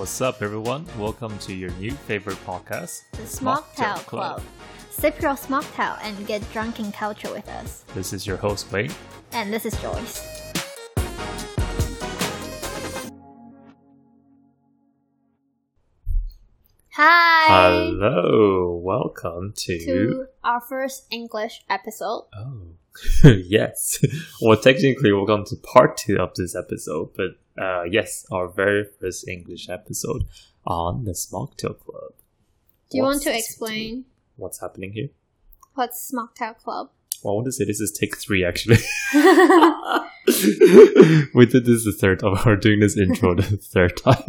What's up, everyone? Welcome to your new favorite podcast, The Smocktail Club. Sip your smocktail and get drunk in culture with us. This is your host, Wayne. And this is Joyce. Hi! Hello, welcome to. To our first English episode. Oh, yes. well, technically, welcome to part two of this episode, but uh, yes, our very first English episode on the Smocktail Club. Do you want to explain What's happening here? what's Smocktail Club? Well, I want to say this is take three, actually. we did this the third time. We're doing this intro the third time.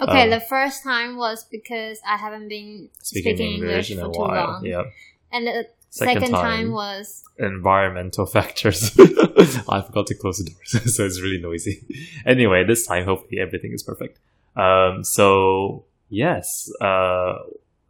Okay, Um, the first time was because I haven't been speaking, speaking, English, English, for a too while. long. Yeah. And the Second second, time. time. was environmental factors. I forgot to close the doors, so it's really noisy. Anyway, this time hopefully everything is perfect. Um, so yes, uh,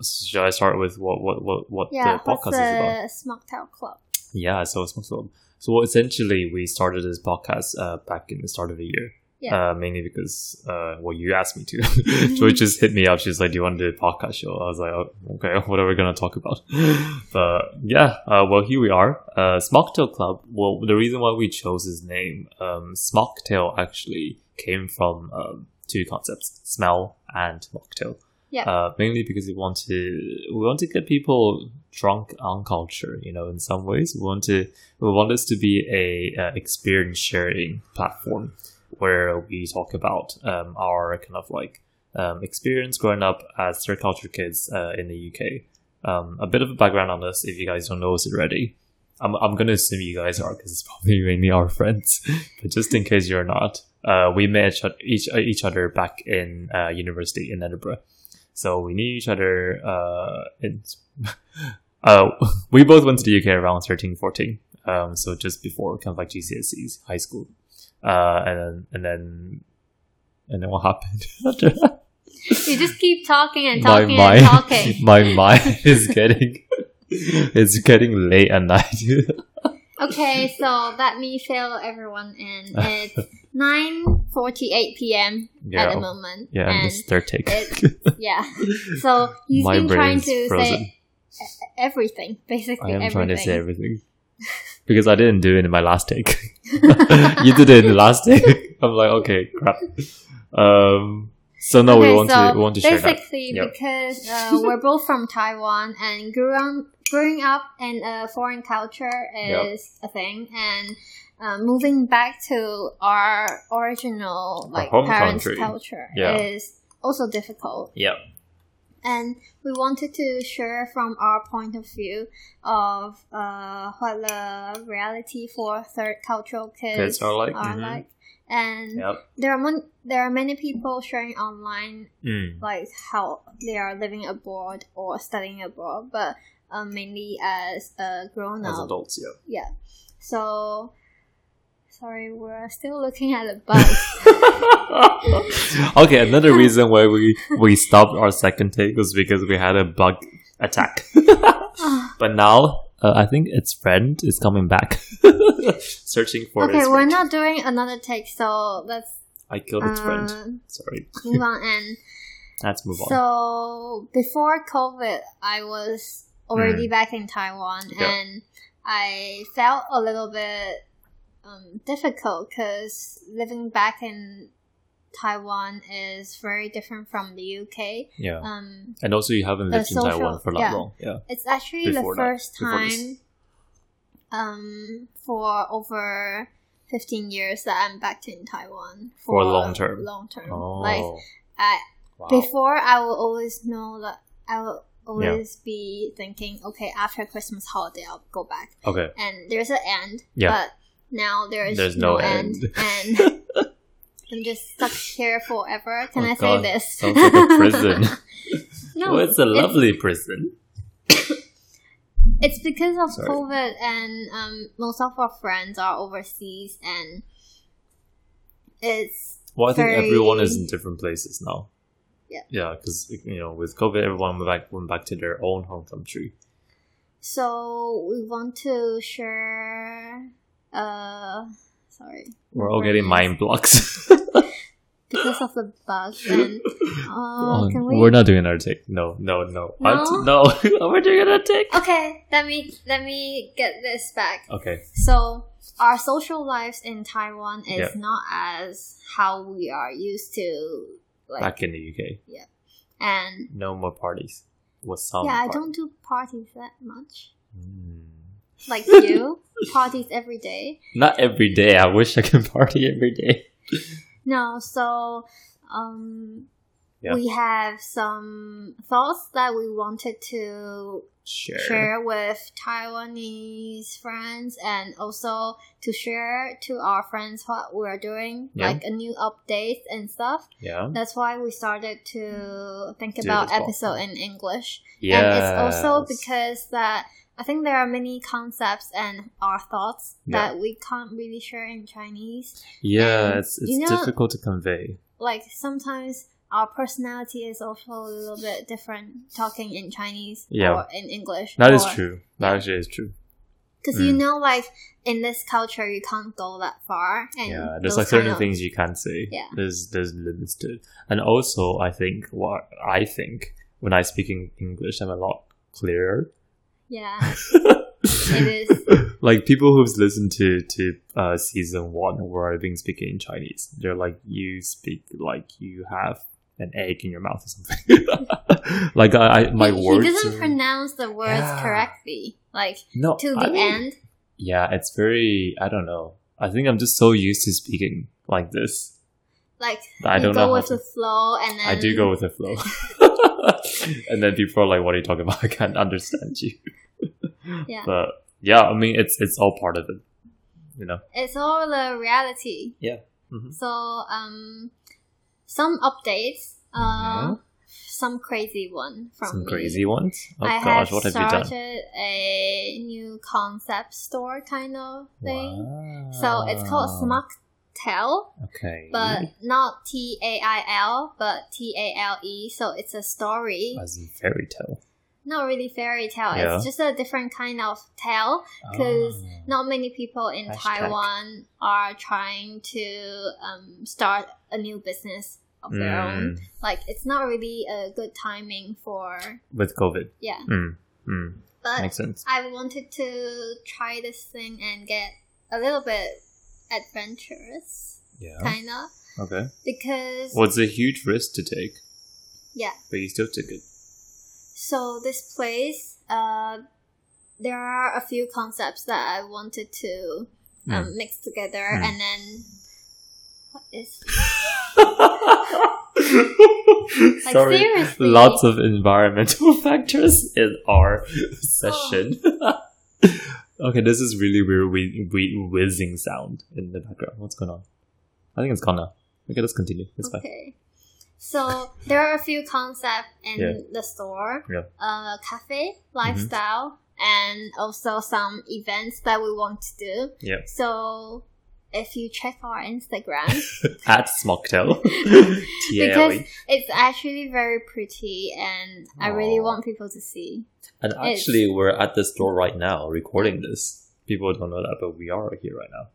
should I start with what what what what yeah, the podcast is about? the Smocktail Club? Yeah, so it's so so essentially we started this podcast uh, back in the start of the year. Yeah. Uh, mainly because uh, well, you asked me to. Joy just hit me up. She's like, "Do you want to do a podcast show?" I was like, oh, "Okay, what are we gonna talk about?" but yeah, uh, well, here we are. Uh, Smocktail Club. Well, the reason why we chose this name, um, Smocktail, actually came from um, two concepts: smell and mocktail. Yeah. Uh, mainly because we want to we want to get people drunk on culture. You know, in some ways, we want to we want this to be a uh, experience sharing platform where we talk about um, our kind of like um, experience growing up as third culture kids uh, in the UK. Um, a bit of a background on this, if you guys don't know us already. I'm, I'm going to assume you guys are because it's probably mainly our friends. but just in case you're not, uh, we met each, each, each other back in uh, university in Edinburgh. So we knew each other. Uh, uh, we both went to the UK around 13, 14. Um, so just before kind of like GCSEs, high school. Uh, and then, and then, and then what happened after that? You just keep talking and my talking mind, and talking. my mind is getting, it's getting late at night. Okay, so let me fill everyone in. It's 9.48 p.m. at the moment. yeah, and it's third take. it's, yeah. So you've My been trying to frozen. say everything, basically I am everything. trying to say everything because I didn't do it in my last take. you did it in the last take. I'm like, okay, crap. Um, so no, we want so to we want to share basically Yep. because uh, we're both from Taiwan and grew up, growing up in a foreign culture is a thing and uh, moving back to our original like parents country. culture Yeah. is also difficult Yeah, and we wanted to share from our point of view of uh, what the reality for third cultural kids, Kids are like, are mhm. like. and yep. there are mon- there are many people sharing online Mm. like how they are living abroad or studying abroad, but um, mainly as a grown As up. adults, yeah. Yeah. So, sorry, we're still looking at the bugs. okay, another reason why we we stopped our second take was because we had a bug attack. but now uh, I think its friend is coming back, searching for okay, we're friend. not doing another take, so let's I killed its friend. uh, Sorry, move on. And let's move on. so, before COVID, I was already back in Taiwan. Yeah. and I felt a little bit um, difficult because living back in Taiwan is very different from the UK. yeah, Um, and also you haven't lived in Taiwan for that yeah. long. Yeah, it's actually Before the first time um, for over 15 years that I'm back in Taiwan For long term. Long term. oh, Like I, wow. before, I will always know that I will always be thinking, okay, after Christmas holiday, I'll go back, okay, and there's an end. Yeah. But now there's, There's no, no end, end. and I'm just stuck here forever. Can Oh, I God. say this? Sounds like a prison. no, well, it's a lovely prison. It's because of Sorry. COVID, and um, most of our friends are overseas, and it's Well, I think very- everyone is in different places now. Yeah. Yeah, because you know, with COVID, everyone went back went back to their own home country. so we want to share. Uh, sorry, We're all My getting mind blocks. because of the bug. And uh, Oh, can we? We're not doing another take. No, no, no. What? No, we're doing another take. Okay, let me let me get this back. Okay. So our social lives in Taiwan is Yeah. not as how we are used to, like, Back in the UK, Yeah. and no more parties. What's some? yeah, I party. don't do parties that much. Mm. Like you, parties every day. Not every day. I wish I could party every day. No, so um, Yeah. we have some thoughts that we wanted to Sure. share with Taiwanese friends and also to share to our friends what we're doing, Yeah. like a new updates and stuff. Yeah. That's why we started to think about episode in English. Yeah. And it's also because that I think there are many concepts and our thoughts Yeah. that we can't really share in Chinese. Yeah, and it's it's you know- difficult to convey. Like sometimes our personality is also a little bit different talking in Chinese Yeah. or in English. That is or- true. That actually is true. Because you Mm. know, like in this culture, you can't go that far. And yeah, there's like certain of- things you can't say. Yeah. There's there's limits to it. And also I think what I think when I speak in English I'm a lot clearer. Yeah, it is. like people who've listened to to uh, season one where I've been speaking in Chinese, they're like, you speak like you have an egg in your mouth or something. like I, I my he, words. He doesn't are- pronounce the words Yeah. correctly, like no, to the end. Yeah, it's very. I don't know. I think I'm just so used to speaking like this. Like I don't go know with to- the flow, and then I do go with the flow. and then people are like, "What are you talking about? I can't understand you." Yeah. But yeah, I mean, it's it's all part of it. You know. it's all the reality. Yeah. Mhm. So um, some updates. Uh, some crazy one from Some me. crazy ones. Oh I gosh, what have started you done? a new concept store kind of thing. Wow. So it's called Smocktale, Okay. but not T A I L, but T A L E. So it's a story. as in fairy tale. Not really fairy tale. Yeah. It's just a different kind of tale. 'Cause Ah. Not many people in Hashtag. Taiwan are trying to um, start a new business of their own. Mm, Like it's not really a good timing for with COVID. yeah. Mm, mm, But makes sense. I wanted to try this thing and get a little bit adventurous, Yeah. kind of, Okay. because Well, it's a huge risk to take, yeah. but you still took it. So this place, uh, there are a few concepts that I wanted to um, Mm. mix together, Mm. and then what is Sorry, seriously. lots of environmental factors in our session. okay, this is really weird, we we whizzing sound in the background. What's going on? I think it's gone now. Okay, let's continue. It's fine. okay? So there are a few concepts in Yeah. the store. Yeah. Uh, cafe lifestyle, and also some events that we want to do. Yeah. So if you check our Instagram, At Smocktale. because it's actually very pretty, and I really want people to see. And actually, we're at the store right now recording this. People don't know that, but we are here right now.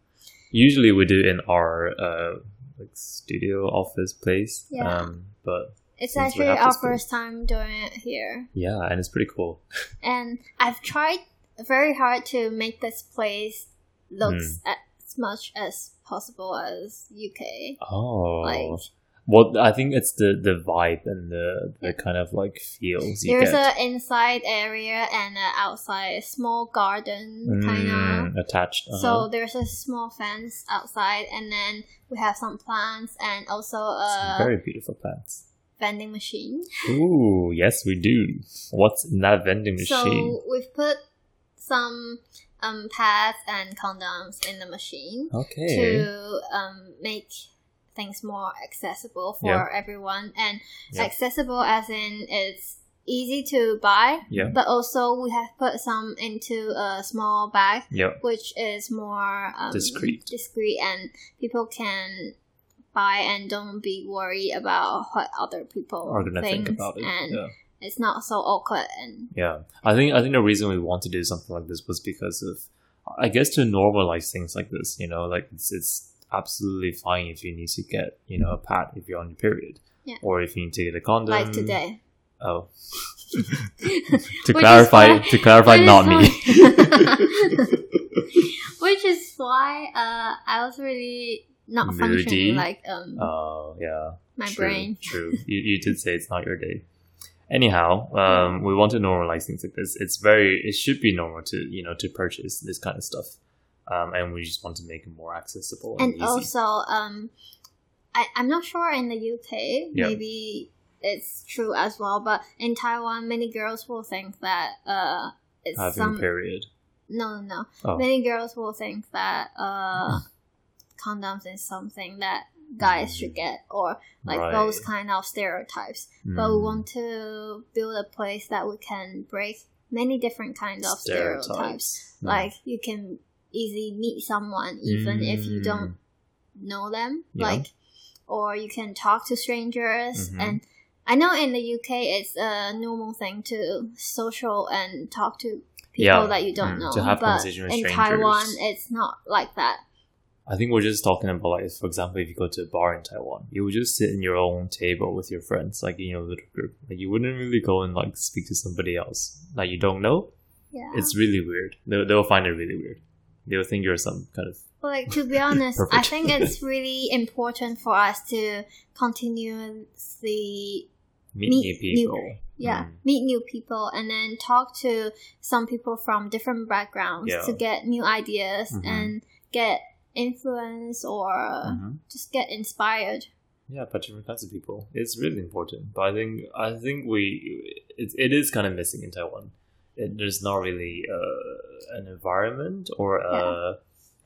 Usually, we do in our uh, like studio office place. Yeah. Um, but It's actually our first time doing it here, yeah, and it's pretty cool. and I've tried very hard to make this place looks Hmm. As much as possible as UK. Oh, Like well, I think it's the the vibe and the the kind of like feels there's get a inside area and a outside small garden kind of. Mm, attached. Uh-huh. So there's a small fence outside, and then we have some plants and also Some a very beautiful plants. vending machine. Ooh, yes, we do. What's in that vending machine? So we've put some um, pads and condoms in the machine okay. to um, make things more accessible for Yeah. everyone, and Yeah. accessible as in it's easy to buy. Yeah. But also we have put some into a small bag Yep. which is more um, Discreet. discreet, and people can buy and don't be worried about what other people Are gonna think about it. and yeah. It's not so awkward and Yeah, I think I think the reason we want to do something like this was because of, I guess, to normalize things like this. You know, like it's it's absolutely fine if you need to get you know a pad if you're on your period, Yeah. or if you need to get a condom. like today. Oh. to clarify, to clarify, not me. Which is why uh, I was really not Moody. functioning like um Oh yeah. my true, brain. True. You, you did say it's not your day. Anyhow, um, we want to normalize things like this. It's very, it should be normal to, you know, to purchase this kind of stuff. Um, and we just want to make it more accessible and, And also, um, I I'm not sure in the UK Yeah. maybe it's true as well, but in Taiwan, many girls will think that uh it's having some a period. no no no. Oh. Many girls will think that uh condoms is something that guys should get or like Right. those kind of stereotypes. But we Mm. want to build a place that we can break many different kinds of stereotypes. Mm. Like you can easily meet someone even if you Mm. don't know them. Yeah. Like or you can talk to strangers Mhm. and I know in the UK it's a normal thing to social and talk to people Yeah. that you don't Mm, know. to have but in strangers. Taiwan it's not like that. I think we're just talking about like, for example, if you go to a bar in Taiwan, you would just sit in your own table with your friends, like in your little group. Like you wouldn't really go and like speak to somebody else that you don't know. Yeah. It's really weird. They'll, they'll find it really weird. They'll think you're some kind of like to be honest, I think it's really important for us to continuously meet, Meet new people. yeah Mm. meet new people and then talk to some people from different backgrounds Yeah. to get new ideas Mhm. and get influence or Mhm. just get inspired. Yeah, but different kinds of people. It's really important. But I think I think we it, it is kind of missing in Taiwan. It, there's not really uh, an environment or a,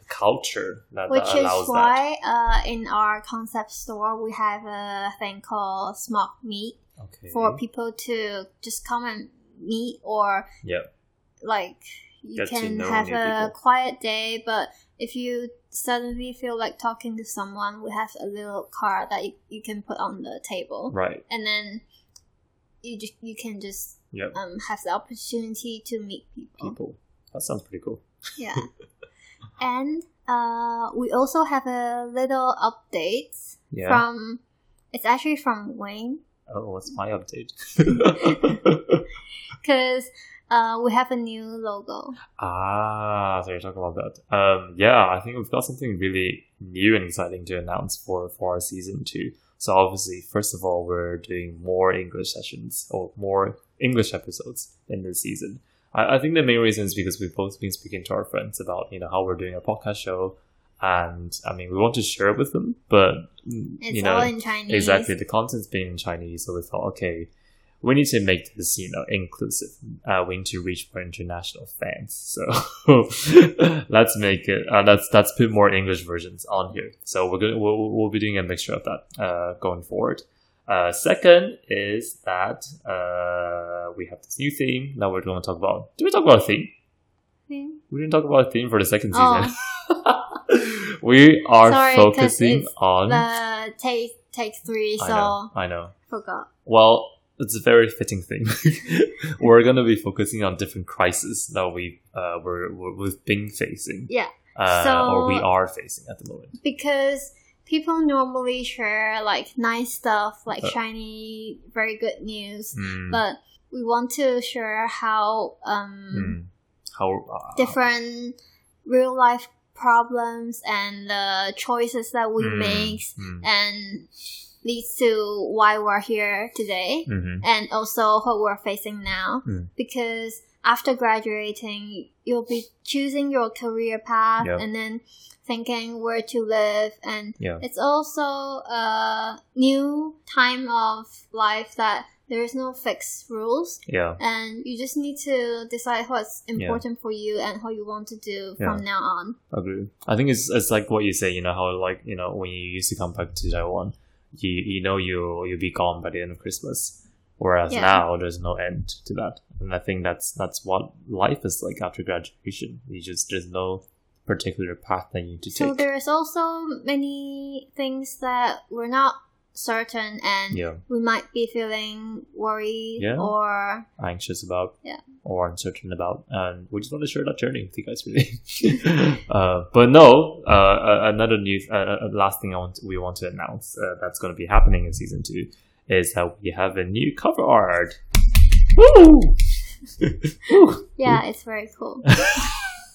culture that, Which that is allows that. why uh, in our concept store we have a thing called smoked meat Okay. for people to just come and meet or yeah. like you can have a people. quiet day but if you suddenly feel like talking to someone we have a little card that you, you can put on the table Right. and then you just you can just Yep. um have the opportunity to meet people, People. That sounds pretty cool. yeah and uh we also have a little update Yeah. from it's actually from wayne oh, what's my update? because uh we have a new logo ah, so you're talking about that. Um, yeah, I think we've got something really new and exciting to announce for for our season two. So obviously, first of all, we're doing more English sessions or more English episodes in this season. I, I think the main reason is because we've both been speaking to our friends about you know how we're doing a podcast show, and I mean we want to share it with them, but it's you know all in chinese Exactly, the content's being in Chinese, so we thought, okay, we need to make this, you know, inclusive. Uh, we need to reach more international fans. So let's make it. Uh, let's let's put more English versions on here. So we're gonna we'll, we'll be doing a mixture of that uh, going forward. Uh, second is that uh, we have this new theme that we're going to talk about. Did we talk about a theme? Hmm. We didn't talk about a theme for the second Oh. season. we are Sorry, focusing on. the take take three I so know. I know. forgot Well, it's a very fitting thing. we're going to be focusing on different crises that we uh, we're, we're, we've been facing, yeah uh, So- or we are facing at the moment. because people normally share like nice stuff like Uh. shiny very good news Mm, but we want to share how um mm. How uh, different real life problems and the choices that we mm, make mm, and leads to why we're here today mhm. and also what we're facing now Mm. because after graduating you'll be choosing your career path Yep. and then thinking where to live and Yeah. it's also a new time of life that there is no fixed rules Yeah. and you just need to decide what's important for you and what you want to do from now on Agree. I think it's it's like what you say. You know how like you know when you used to come back to Taiwan, you you know you you'll be gone by the end of Christmas. Whereas Yeah. now there's no end to that, and I think that's that's what life is like after graduation. You just there's no particular path that you need to so take. there's also many things that we're not certain and Yeah. we might be feeling worried Yeah. or anxious about Yeah. or uncertain about and we just want to share that journey with you guys really uh, but no uh, another new uh, last thing I want we want to announce uh, that's going to be happening in season two is that we have a new cover art! Woo! yeah, it's very cool.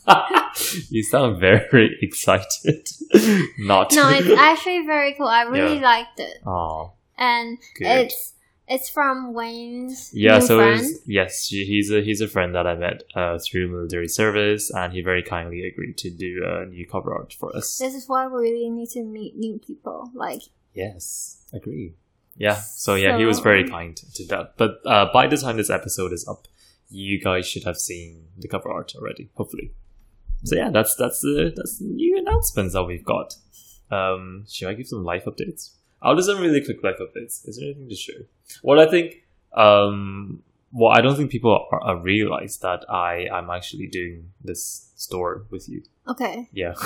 you sound very excited not no, it's actually very cool. I really Yeah. liked it. oh And good it's it's from Wayne's Yeah, so yes, he's a he's a friend that I met uh, through military service, and he very kindly agreed to do a new cover art for us. This is why we really need to meet new people. Like Yes, agree. Yeah, so yeah, he was very kind to that. But uh, by the time this episode is up, you guys should have seen the cover art already, hopefully. So yeah, that's that's the that's the new announcements that we've got. Um, should I give some life updates? I'll do some really quick life updates. Is there anything to share? Well, I think um, well, I don't think people are, are realize that I I'm actually doing this store with you. okay. Yeah.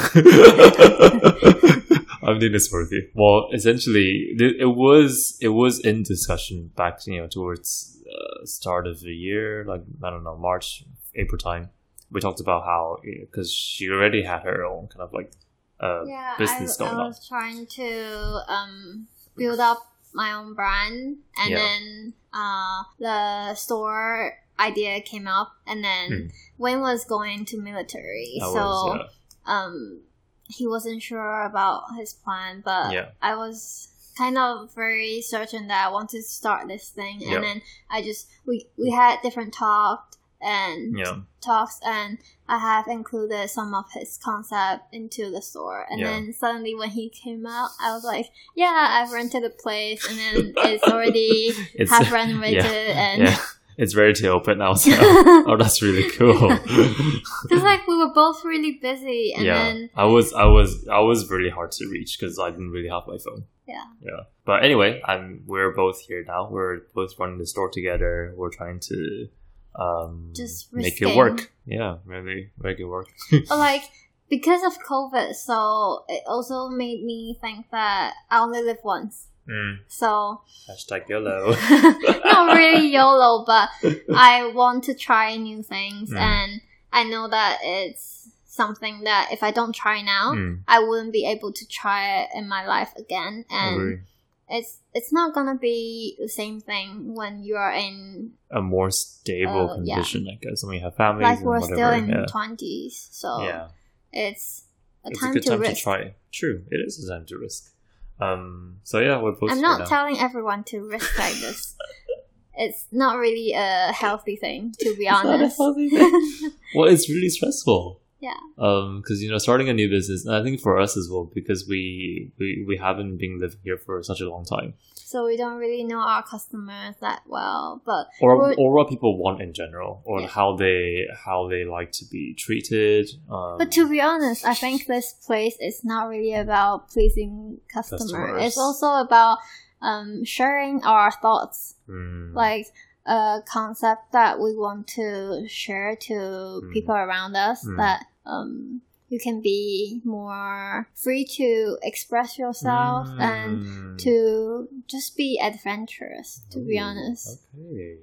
I'm doing this with you. Well, essentially, it was it was in discussion back, you know, towards uh, start of the year, like I don't know, March, April time. We talked about how because she already had her own kind of like uh, Yeah, business I, going I on. was trying to um build up my own brand, and Yeah. then uh the store idea came up, and then Hmm. Wayne was going to military, I so was, um he wasn't sure about his plan, but Yeah. I was kind of very certain that I wanted to start this thing, and Yeah. then I just we we had different talks and yeah, yeah, talks and I have included some of his concept into the store. And Yeah. then suddenly when he came out, I was like, yeah, I've rented a place and then it's already it's half renovated and yeah, it's ready to open now. So. oh, that's really cool. Because like we were both really busy and yeah, then I was, I was, I was really hard to reach because I didn't really have my phone. Yeah. yeah. But anyway, I'm. We're both here now. We're both running the store together. We're trying to um Just make it work. Yeah, really make it work. like because of COVID, so it also made me think that I only live once. Mm. So Hashtag YOLO. not really YOLO, but I want to try new things, Mm. and I know that it's something that if I don't try now, Mm, I wouldn't be able to try it in my life again, and. It's it's not gonna be the same thing when you are in A more stable Uh, yeah. condition, I guess, when we have families like we're whatever. still in yeah. twenties, so yeah. it's a it's time a good to time risk. to try. True, it is a time to risk. Um. So yeah, we're both. I'm not telling everyone to risk like this. It's not really a healthy thing, to be It's not a honest. well, it's really stressful. Yeah. Um, because you know, starting a new business, and I think for us as well, because we we we haven't been living here for such a long time, so we don't really know our customers that well, but or or what people want in general, or Yeah. how they how they like to be treated. Um, But to be honest, I think this place is not really about pleasing customer. Customers. It's also about um, sharing our thoughts, mm, like a concept that we want to share to Mm. people around us. Mm. That um, you can be more free to express yourself and mm. to just be adventurous. To be honest, Okay.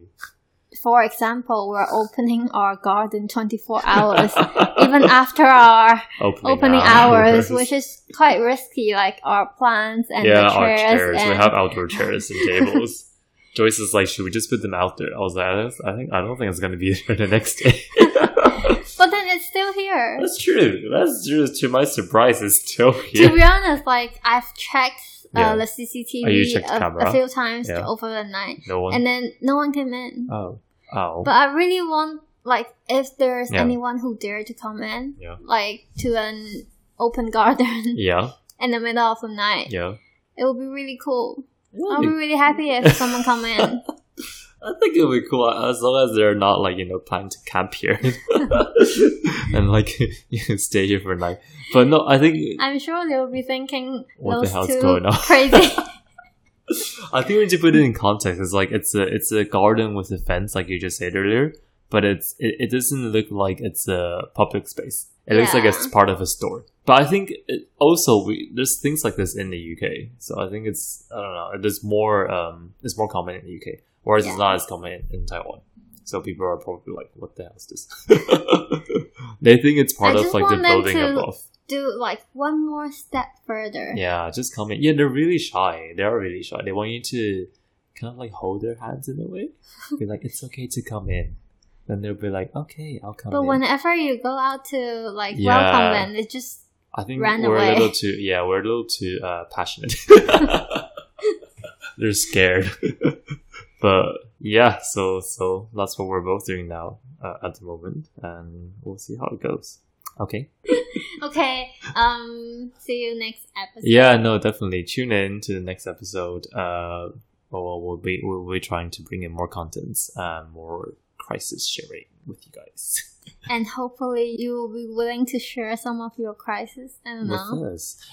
for example, we're opening our garden twenty four hours, even after our Opening, opening hours, which is quite risky, like our plants and yeah, the our chairs. chairs. and We have outdoor chairs and tables. Joyce is like, should we just put them out there? I was like, I don't- I think I don't think it's gonna be there the next day. But then it's still here. That's true. That's true. To my surprise, it's still here. To be honest, like I've checked uh, Yeah. the Oh, CCTV checked a, a few times Yeah. over the night, No one. and then no one came in. oh, oh. But I really want, like, if there's Yeah. anyone who dare to come in, like to an open garden yeah, in the middle of the night, yeah. it would be really cool. I'll be really happy if someone come in. I think it'll be cool as long as they're not like you know planning to camp here and like you stay here for a night. But no, I think I'm sure they'll be thinking What the hell's going on? crazy. I think we need to put it in context. It's like it's a it's a garden with a fence, like you just said earlier. but it's it, it doesn't look like it's a public space. It looks like it's part of a store. But I think it, also we, there's things like this in the UK, so I think it's I don't know. There's more um, it's more common in the UK, whereas it's Yeah. not as common in, Taiwan. So people are probably like, "What the hell is this?" they think it's part I of like the building to- above. Do like one more step further. Yeah, just come in. Yeah, they're really shy. They are really shy. They want you to kind of like hold their hands in a way. Be like, it's okay to come in. Then they'll be like, okay, I'll come But in. whenever you go out to like Yeah. welcome them, it just I think ran we're away. a little too, yeah, we're a little too uh, passionate. they're scared. But yeah, so so that's what we're both doing now uh, at the moment, and we'll see how it goes. Okay. okay. Um, see you next episode. Yeah, no, definitely tune in to the next episode. Uh, well, we'll be we'll be trying to bring in more contents, uh, more crisis sharing with you guys. And hopefully you will be willing to share some of your crisis. I don't know. with us.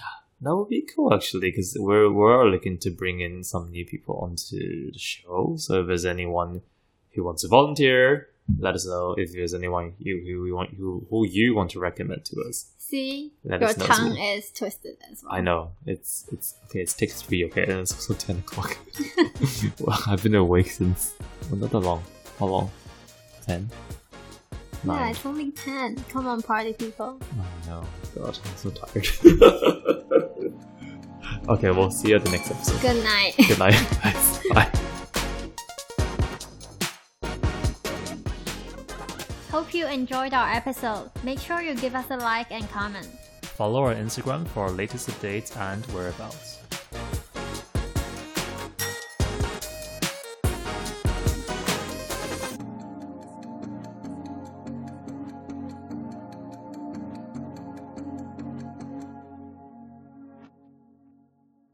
That would be cool actually, because we're we're looking to bring in some new people onto the show. So if there's anyone who wants to volunteer, let us know. If there's anyone you who we want who who you want to recommend to us. See, Let your tongue well. is twisted as well. I know it's it's okay. It's take three, okay, and it's also ten o'clock. well, I've been awake since well, not that long. How long? Ten. Yeah, it's only ten. Come on, party people. Oh no, God, I'm so tired. okay, we'll see you at the next episode. Good night. Good night, guys. Bye. Hope you enjoyed our episode. Make sure you give us a like and comment. Follow our Instagram for our latest updates and whereabouts.